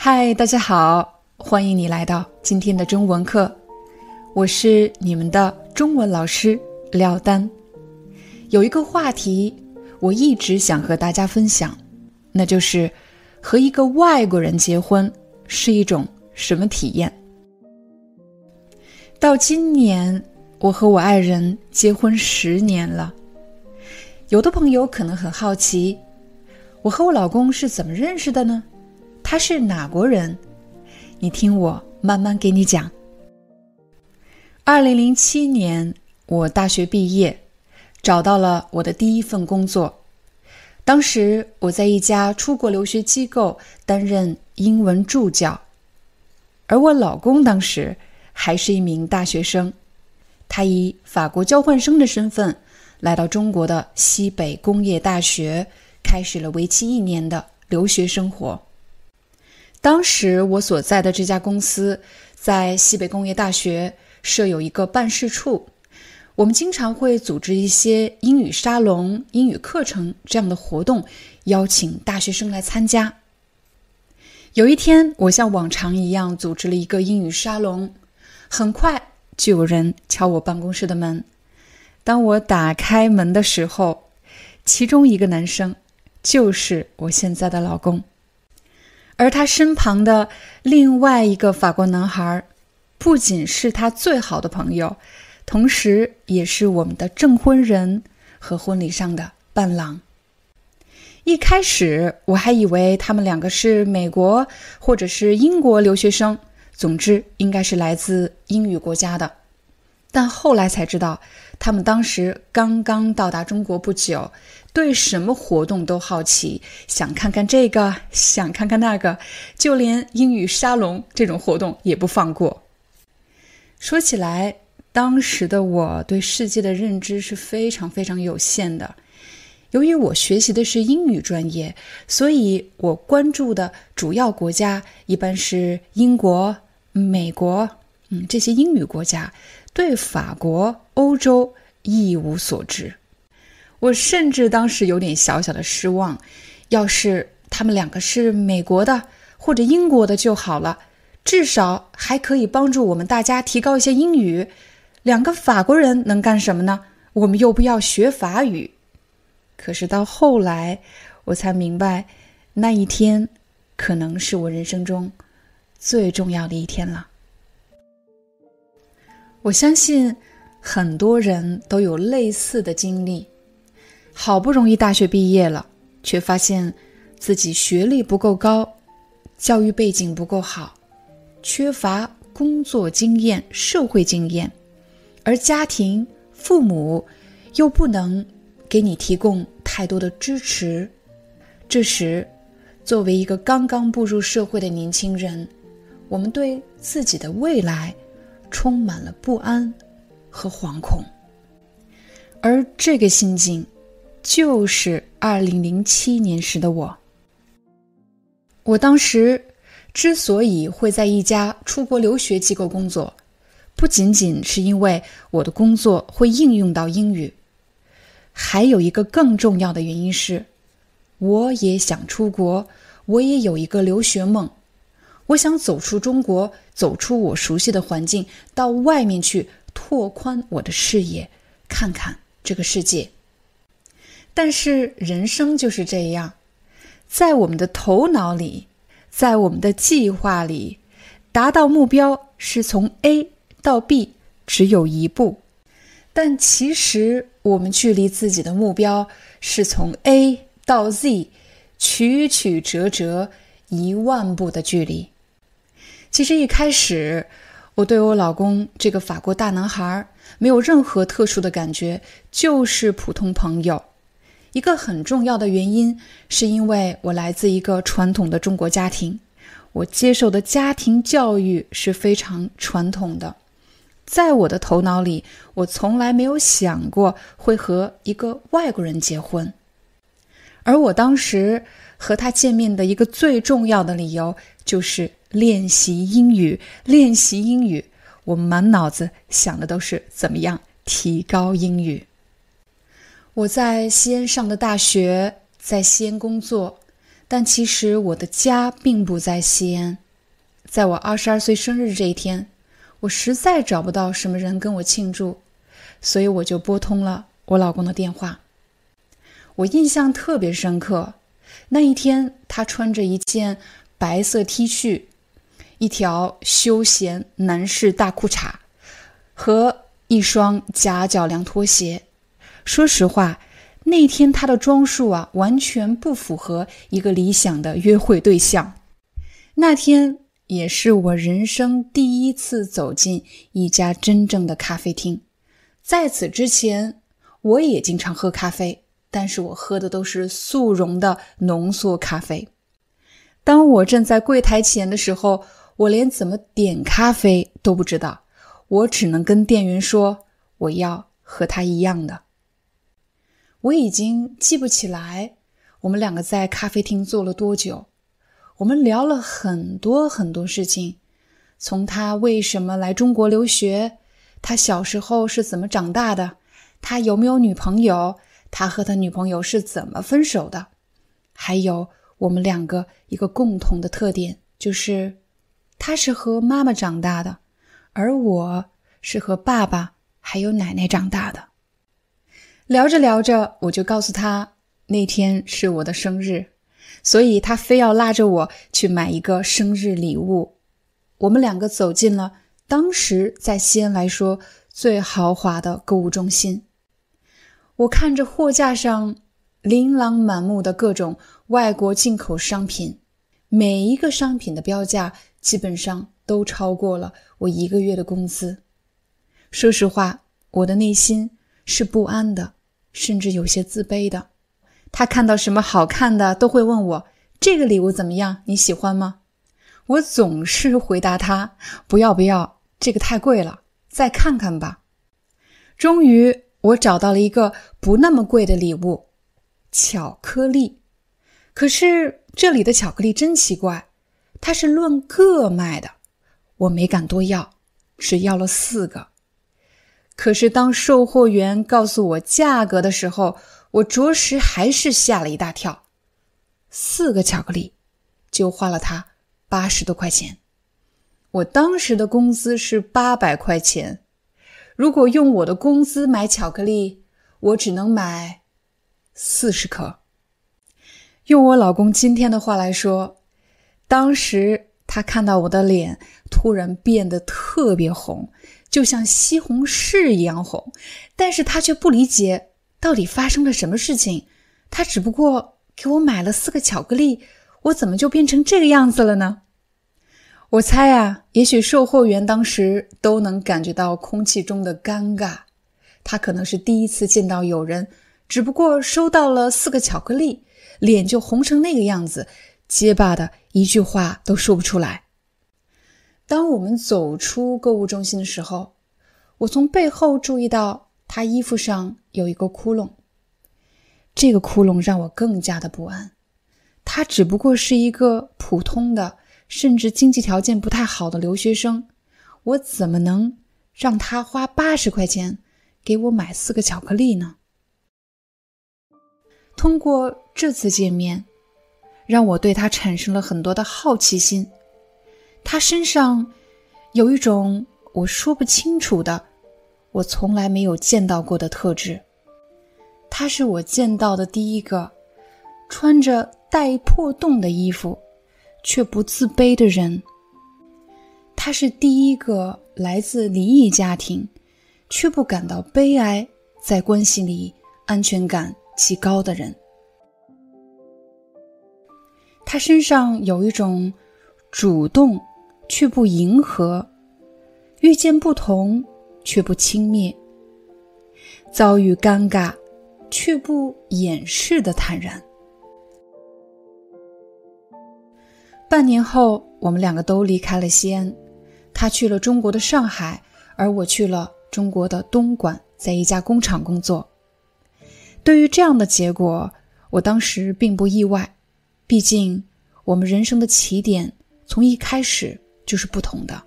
嗨，大家好，欢迎你来到今天的中文课，我是你们的中文老师廖丹。有一个话题，我一直想和大家分享，那就是和一个外国人结婚是一种什么体验。到今年，我和我爱人结婚十年了。有的朋友可能很好奇，我和我老公是怎么认识的呢？他是哪国人？你听我慢慢给你讲。二零零七年，我大学毕业，找到了我的第一份工作。当时我在一家出国留学机构担任英文助教，而我老公当时还是一名大学生，他以法国交换生的身份来到中国的西北工业大学，开始了为期一年的留学生活。当时我所在的这家公司在西北工业大学设有一个办事处，我们经常会组织一些英语沙龙、英语课程这样的活动，邀请大学生来参加。有一天，我像往常一样组织了一个英语沙龙，很快就有人敲我办公室的门。当我打开门的时候，其中一个男生就是我现在的老公。而他身旁的另外一个法国男孩，不仅是他最好的朋友，同时也是我们的证婚人和婚礼上的伴郎。一开始我还以为他们两个是美国或者是英国留学生，总之应该是来自英语国家的。但后来才知道，他们当时刚刚到达中国不久，对什么活动都好奇，想看看这个，想看看那个，就连英语沙龙这种活动也不放过。说起来，当时的我对世界的认知是非常非常有限的。由于我学习的是英语专业，所以我关注的主要国家一般是英国、美国，嗯，这些英语国家。对法国、欧洲一无所知，我甚至当时有点小小的失望。要是他们两个是美国的或者英国的就好了，至少还可以帮助我们大家提高一些英语。两个法国人能干什么呢？我们又不要学法语。可是到后来，我才明白，那一天可能是我人生中最重要的一天了。我相信很多人都有类似的经历，好不容易大学毕业了，却发现自己学历不够高，教育背景不够好，缺乏工作经验、社会经验，而家庭、父母又不能给你提供太多的支持。这时，作为一个刚刚步入社会的年轻人，我们对自己的未来。充满了不安和惶恐，而这个心境，就是二零零七年时的我。我当时之所以会在一家出国留学机构工作，不仅仅是因为我的工作会应用到英语，还有一个更重要的原因是，我也想出国，我也有一个留学梦。我想走出中国，走出我熟悉的环境，到外面去拓宽我的视野，看看这个世界。但是人生就是这样，在我们的头脑里，在我们的计划里，达到目标是从 A 到 B 只有一步，但其实我们距离自己的目标是从 A 到 Z 曲曲折折一万步的距离。其实一开始，我对我老公这个法国大男孩没有任何特殊的感觉，就是普通朋友。一个很重要的原因，是因为我来自一个传统的中国家庭，我接受的家庭教育是非常传统的，在我的头脑里，我从来没有想过会和一个外国人结婚。而我当时和他见面的一个最重要的理由就是练习英语，练习英语。我满脑子想的都是怎么样提高英语。我在西安上的大学，在西安工作。但其实我的家并不在西安，在我二十二岁生日这一天，我实在找不到什么人跟我庆祝，所以我就拨通了我老公的电话。我印象特别深刻，那一天他穿着一件白色 T 恤，一条休闲男士大裤衩和一双夹脚凉拖鞋。说实话。那天他的装束啊，完全不符合一个理想的约会对象。那天也是我人生第一次走进一家真正的咖啡厅。在此之前，我也经常喝咖啡，但是我喝的都是速溶的浓缩咖啡。当我站在柜台前的时候，我连怎么点咖啡都不知道，我只能跟店员说我要和他一样的。我已经记不起来我们两个在咖啡厅坐了多久。我们聊了很多很多事情，从他为什么来中国留学，他小时候是怎么长大的，他有没有女朋友，他和他女朋友是怎么分手的，还有我们两个一个共同的特点，就是他是和妈妈长大的，而我是和爸爸还有奶奶长大的。聊着聊着，我就告诉他那天是我的生日，所以他非要拉着我去买一个生日礼物。我们两个走进了当时在西安来说最豪华的购物中心。我看着货架上琳琅满目的各种外国进口商品，每一个商品的标价基本上都超过了我一个月的工资。说实话，我的内心是不安的。甚至有些自卑的，他看到什么好看的都会问我：“这个礼物怎么样？你喜欢吗？”我总是回答他：“不要不要，这个太贵了，再看看吧。”终于，我找到了一个不那么贵的礼物——巧克力。可是这里的巧克力真奇怪，它是论个卖的，我没敢多要，只要了四个。可是，当售货员告诉我价格的时候，我着实还是吓了一大跳。四个巧克力就花了他八十多块钱。我当时的工资是八百块钱，如果用我的工资买巧克力，我只能买四十颗。用我老公今天的话来说，当时他看到我的脸突然变得特别红。就像西红柿一样红，但是他却不理解到底发生了什么事情。他只不过给我买了四个巧克力，我怎么就变成这个样子了呢？我猜啊，也许售货员当时都能感觉到空气中的尴尬。他可能是第一次见到有人，只不过收到了四个巧克力，脸就红成那个样子，结巴的一句话都说不出来。当我们走出购物中心的时候，我从背后注意到他衣服上有一个窟窿。这个窟窿让我更加的不安。他只不过是一个普通的，甚至经济条件不太好的留学生，我怎么能让他花八十块钱给我买四个巧克力呢？通过这次见面，让我对他产生了很多的好奇心。他身上有一种我说不清楚的、我从来没有见到过的特质。他是我见到的第一个穿着带破洞的衣服却不自卑的人。他是第一个来自离异家庭却不感到悲哀，在关系里安全感极高的人。他身上有一种主动。却不迎合，遇见不同却不轻蔑，遭遇尴尬却不掩饰的坦然。半年后，我们两个都离开了西安，他去了中国的上海，而我去了中国的东莞，在一家工厂工作。对于这样的结果，我当时并不意外，毕竟我们人生的起点从一开始就是不同的。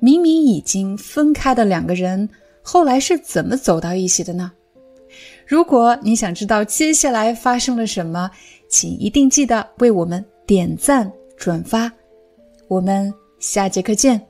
明明已经分开的两个人，后来是怎么走到一起的呢？如果你想知道接下来发生了什么，请一定记得为我们点赞转发。我们下节课见。